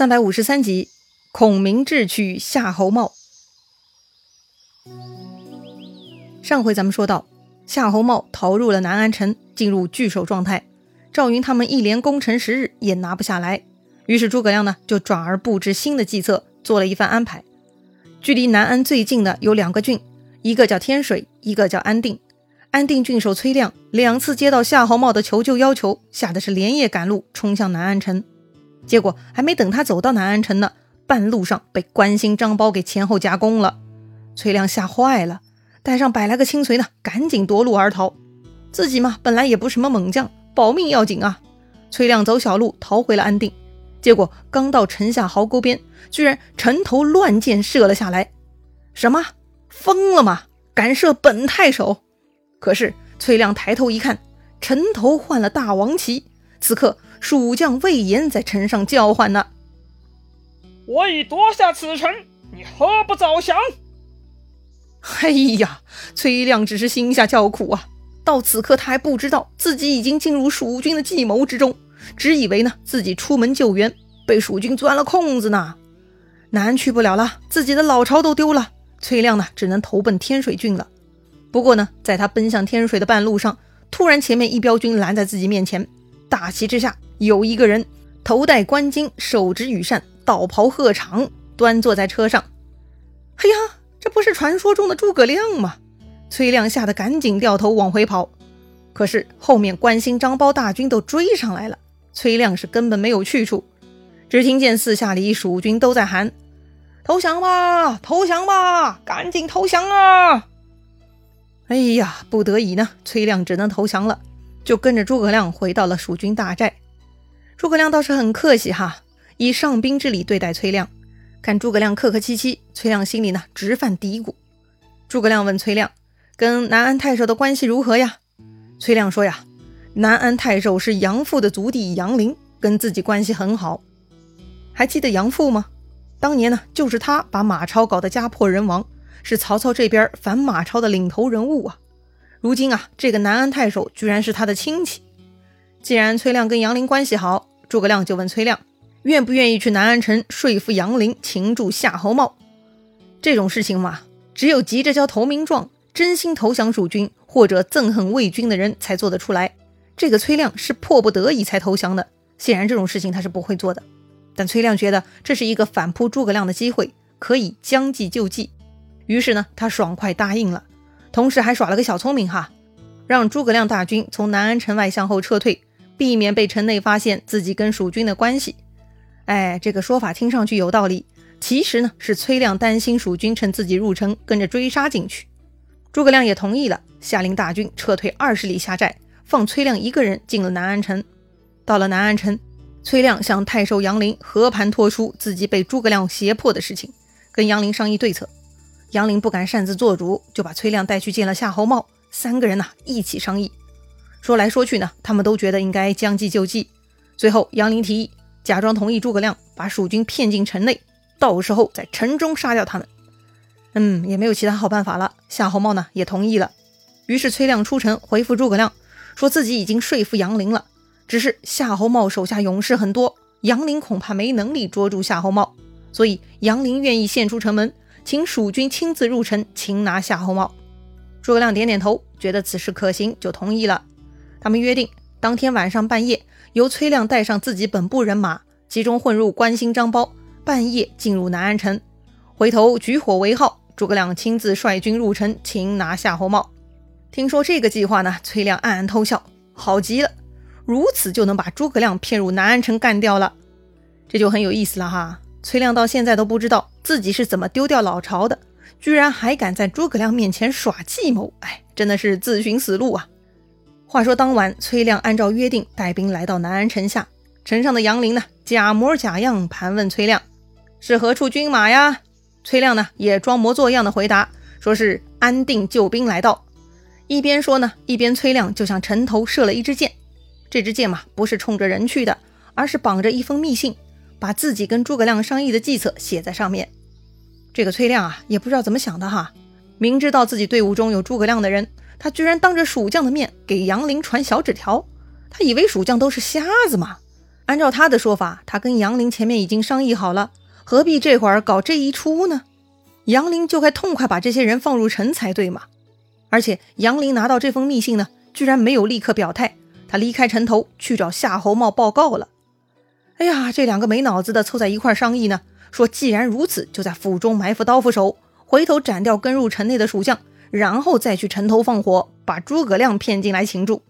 三百五十三集，孔明智取夏侯茂。上回咱们说到，夏侯茂逃入了南安城，进入据守状态。赵云他们一连攻城十日，也拿不下来。于是诸葛亮呢，就转而布置新的计策，做了一番安排。距离南安最近的有两个郡，一个叫天水，一个叫安定。安定郡守崔亮两次接到夏侯茂的求救要求，吓得是连夜赶路，冲向南安城。结果还没等他走到南安城呢，半路上被关兴、张苞给前后夹攻了。崔亮吓坏了，带上百来个亲随呢，赶紧夺路而逃。自己嘛，本来也不是什么猛将，保命要紧啊。崔亮走小路逃回了安定，结果刚到城下壕沟边，居然城头乱箭射了下来。什么？疯了吗？敢射本太守？可是崔亮抬头一看，城头换了大王旗。此刻。蜀将魏延在城上叫唤呢：“我已夺下此城，你何不早降？”哎呀，崔亮只是心下叫苦啊！到此刻，他还不知道自己已经进入蜀军的计谋之中，只以为呢自己出门救援，被蜀军钻了空子呢。南去不了了，自己的老巢都丢了。崔亮呢，只能投奔天水郡了。不过呢，在他奔向天水的半路上，突然前面一彪军拦在自己面前，大旗之下。有一个人头戴冠巾，手执羽扇，道袍鹤氅，端坐在车上。哎呀，这不是传说中的诸葛亮吗？崔亮吓得赶紧掉头往回跑。可是后面关兴、张苞大军都追上来了，崔亮是根本没有去处。只听见四下里蜀军都在喊：“投降吧，投降吧，赶紧投降啊！”哎呀，不得已呢，崔亮只能投降了，就跟着诸葛亮回到了蜀军大寨。诸葛亮倒是很客气哈，以上宾之礼对待崔亮。看诸葛亮客客气气，崔亮心里呢直犯嘀咕。诸葛亮问崔亮：“跟南安太守的关系如何呀？”崔亮说：“呀，南安太守是杨父的族弟杨林，跟自己关系很好。还记得杨父吗？当年呢，就是他把马超搞得家破人亡，是曹操这边反马超的领头人物啊。如今啊，这个南安太守居然是他的亲戚。既然崔亮跟杨林关系好，诸葛亮就问崔亮，愿不愿意去南安城说服杨林擒住夏侯茂？这种事情嘛，只有急着交投名状、真心投降蜀军或者憎恨魏军的人才做得出来。这个崔亮是迫不得已才投降的，显然这种事情他是不会做的。但崔亮觉得这是一个反扑诸葛亮的机会，可以将计就计，于是呢，他爽快答应了，同时还耍了个小聪明哈，让诸葛亮大军从南安城外向后撤退。避免被城内发现自己跟蜀军的关系，哎，这个说法听上去有道理。其实呢，是崔亮担心蜀军趁自己入城，跟着追杀进去。诸葛亮也同意了，下令大军撤退二十里下寨，放崔亮一个人进了南安城。到了南安城，崔亮向太守杨林和盘托出自己被诸葛亮胁迫的事情，跟杨林商议对策。杨林不敢擅自做主，就把崔亮带去见了夏侯茂，三个人呐一起商议。说来说去呢，他们都觉得应该将计就计。最后，杨林提议假装同意诸葛亮把蜀军骗进城内，到时候在城中杀掉他们。嗯，也没有其他好办法了。夏侯茂呢也同意了。于是崔亮出城回复诸葛亮，说自己已经说服杨林了，只是夏侯茂手下勇士很多，杨林恐怕没能力捉住夏侯茂，所以杨林愿意献出城门，请蜀军亲自入城擒拿夏侯茂。诸葛亮点点头，觉得此事可行，就同意了。他们约定，当天晚上半夜，由崔亮带上自己本部人马，集中混入关兴、张苞，半夜进入南安城，回头举火为号，诸葛亮亲自率军入城擒拿夏侯茂。听说这个计划呢，崔亮暗暗偷笑，好极了，如此就能把诸葛亮骗入南安城干掉了，这就很有意思了哈。崔亮到现在都不知道自己是怎么丢掉老巢的，居然还敢在诸葛亮面前耍计谋，哎，真的是自寻死路啊！话说当晚，崔亮按照约定带兵来到南安城下。城上的杨林呢，假模假样盘问崔亮是何处军马呀？崔亮呢也装模作样的回答，说是安定救兵来到。一边说呢，一边崔亮就向城头射了一支箭。这支箭嘛，不是冲着人去的，而是绑着一封密信，把自己跟诸葛亮商议的计策写在上面。这个崔亮啊，也不知道怎么想的哈，明知道自己队伍中有诸葛亮的人。他居然当着蜀将的面给杨林传小纸条，他以为蜀将都是瞎子吗？按照他的说法，他跟杨林前面已经商议好了，何必这会儿搞这一出呢？杨林就该痛快把这些人放入城才对嘛。而且杨林拿到这封密信呢，居然没有立刻表态，他离开城头去找夏侯茂报告了。哎呀，这两个没脑子的凑在一块商议呢，说既然如此，就在府中埋伏刀斧手，回头斩掉跟入城内的蜀将，然后再去城头放火，把诸葛亮骗进来擒住。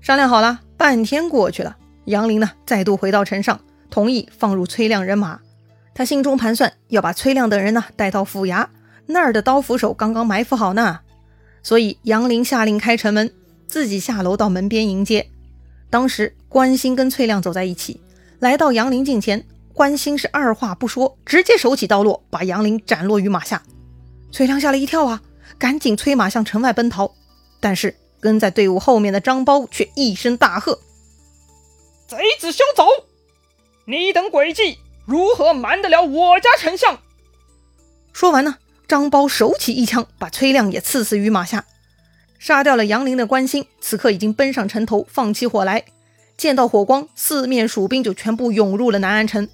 商量好了，半天过去了，杨林呢再度回到城上，同意放入崔亮人马。他心中盘算，要把崔亮等人呢带到府衙那儿的刀斧手刚刚埋伏好呢。所以杨林下令开城门，自己下楼到门边迎接。当时关兴跟崔亮走在一起，来到杨林近前，关兴是二话不说，直接手起刀落，把杨林斩落于马下。崔亮吓了一跳啊，赶紧催马向城外奔逃。但是跟在队伍后面的张苞却一声大喝：“贼子休走！你等诡计如何瞒得了我家丞相？”说完呢。张苞手起一枪，把崔亮也刺死于马下，杀掉了杨林的关兴。此刻已经奔上城头，放起火来。见到火光，四面蜀兵就全部涌入了南安城。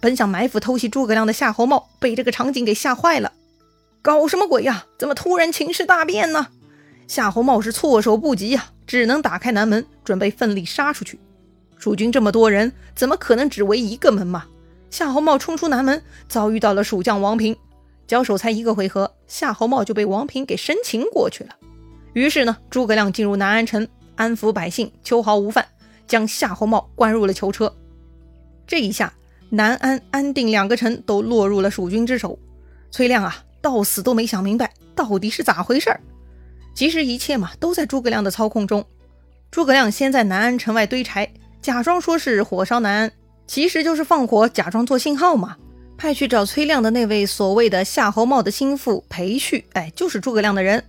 本想埋伏偷袭诸葛亮的夏侯茂，被这个场景给吓坏了。搞什么鬼呀？怎么突然情势大变呢？夏侯茂是措手不及呀，只能打开南门，准备奋力杀出去。蜀军这么多人，怎么可能只围一个门嘛？夏侯茂冲出南门，遭遇到了蜀将王平。交手才一个回合，夏侯茂就被王平给生擒过去了。于是呢，诸葛亮进入南安城，安抚百姓，秋毫无犯，将夏侯茂关入了囚车。这一下，南安、安定两个城都落入了蜀军之手。崔亮啊，到死都没想明白到底是咋回事儿。其实一切嘛，都在诸葛亮的操控中。诸葛亮先在南安城外堆柴，假装说是火烧南安，其实就是放火，假装做信号嘛。派去找崔亮的那位所谓的夏侯茂的心腹裴旭，哎，就是诸葛亮的人。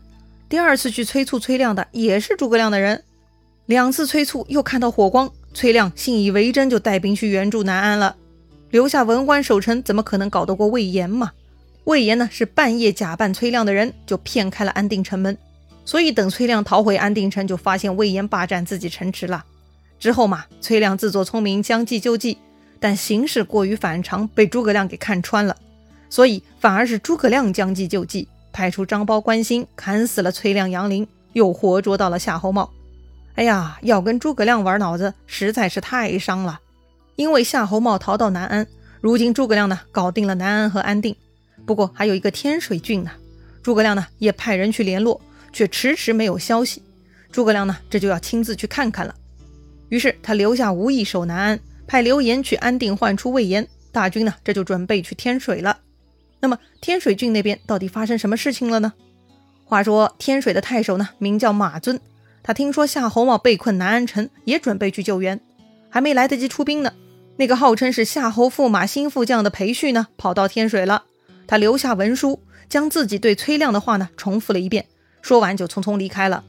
第二次去催促崔亮的也是诸葛亮的人。两次催促又看到火光，崔亮信以为真，就带兵去援助南安了。留下文官守城，怎么可能搞得过魏延嘛？魏延呢是半夜假扮崔亮的人，就骗开了安定城门。所以等崔亮逃回安定城，就发现魏延霸占自己城池了。之后嘛，崔亮自作聪明，将计就计。但形势过于反常，被诸葛亮给看穿了，所以反而是诸葛亮将计就计，派出张苞、关兴砍死了崔亮、杨林，又活捉到了夏侯茂。哎呀，要跟诸葛亮玩脑子实在是太伤了。因为夏侯茂逃到南安，如今诸葛亮呢搞定了南安和安定，不过还有一个天水郡呢。诸葛亮呢也派人去联络，却迟迟没有消息。诸葛亮呢这就要亲自去看看了。于是他留下吴懿守南安。派刘延去安定唤出魏延，大军呢这就准备去天水了。那么天水郡那边到底发生什么事情了呢？话说天水的太守呢名叫马尊，他听说夏侯茂被困南安城，也准备去救援，还没来得及出兵呢，那个号称是夏侯驸马新副将的裴旭呢跑到天水了。他留下文书，将自己对崔亮的话呢重复了一遍，说完就匆匆离开了。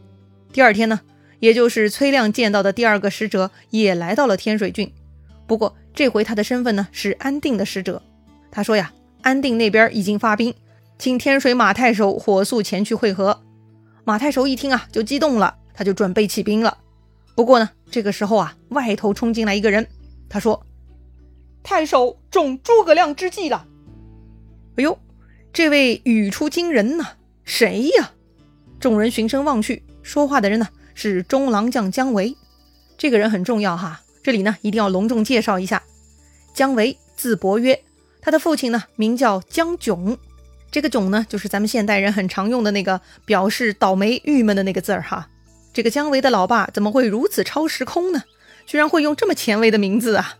第二天呢，也就是崔亮见到的第二个使者也来到了天水郡。不过这回他的身份呢是安定的使者。他说呀，安定那边已经发兵，请天水马太守火速前去会合。马太守一听啊，就激动了，他就准备起兵了。不过呢，这个时候啊，外头冲进来一个人，他说：“太守中诸葛亮之计了。”哎呦，这位语出惊人呐，谁呀？众人循声望去，说话的人呢是中郎将姜维。这个人很重要哈。这里呢，一定要隆重介绍一下，姜维字伯约，他的父亲呢名叫姜炯，这个炯呢就是咱们现代人很常用的那个表示倒霉、郁闷的那个字儿哈。这个姜维的老爸怎么会如此超时空呢？居然会用这么前卫的名字啊？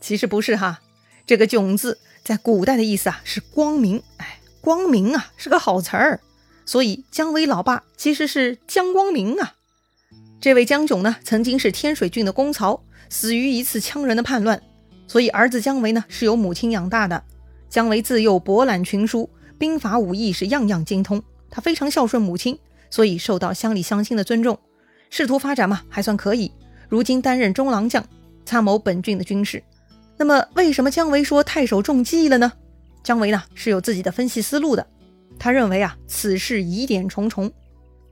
其实不是哈，这个炯字在古代的意思啊是光明，哎，光明啊是个好词儿，所以姜维老爸其实是姜光明啊。这位姜炯呢，曾经是天水郡的公曹。死于一次羌人的叛乱，所以儿子姜维呢是由母亲养大的。姜维自幼博览群书，兵法武艺是样样精通。他非常孝顺母亲，所以受到乡里乡亲的尊重。仕途发展嘛还算可以，如今担任中郎将，参谋本郡的军事。那么为什么姜维说太守中计了呢？姜维呢是有自己的分析思路的。他认为啊此事疑点重重。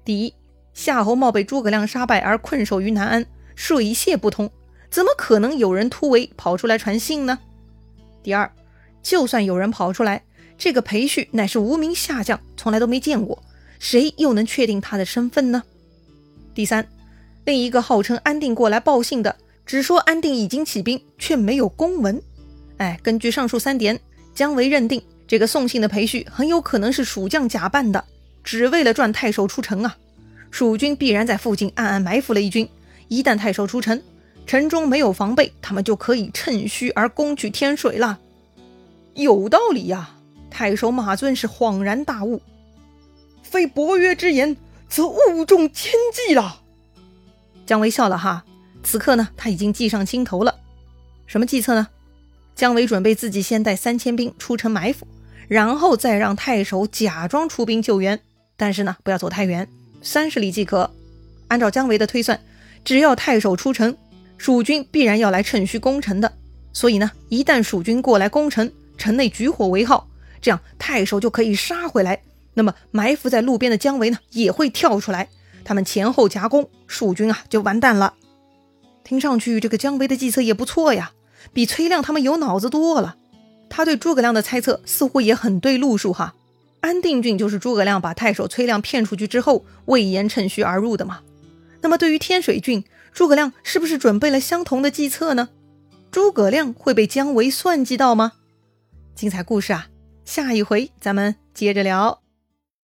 第一，夏侯茂被诸葛亮杀败而困守于南安，水泄不通。怎么可能有人突围跑出来传信呢？第二，就算有人跑出来，这个裴旭乃是无名下将，从来都没见过，谁又能确定他的身份呢？第三，另一个号称安定过来报信的，只说安定已经起兵，却没有公文。哎，根据上述三点，姜维认定这个送信的裴旭很有可能是蜀将假扮的，只为了赚太守出城啊！蜀军必然在附近暗暗埋伏了一军，一旦太守出城，城中没有防备，他们就可以趁虚而攻取天水了。有道理呀！太守马尊是恍然大悟，非伯约之言。则误中奸计了。姜维笑了哈，此刻呢，他已经计上心头了。什么计策呢？姜维准备自己先带三千兵出城埋伏，然后再让太守假装出兵救援。但是呢，不要走太远，三十里即可。按照姜维的推算，只要太守出城，蜀军必然要来趁虚攻城的。所以呢，一旦蜀军过来攻城，城内举火为号，这样太守就可以杀回来。那么埋伏在路边的姜维呢，也会跳出来，他们前后夹攻，蜀军啊就完蛋了。听上去这个姜维的计策也不错呀，比崔亮他们有脑子多了。他对诸葛亮的猜测似乎也很对路数哈。安定郡就是诸葛亮把太守崔亮骗出去之后，魏延趁虚而入的嘛。那么对于天水郡，诸葛亮是不是准备了相同的计策呢？诸葛亮会被姜维算计到吗？精彩故事啊，下一回咱们接着聊。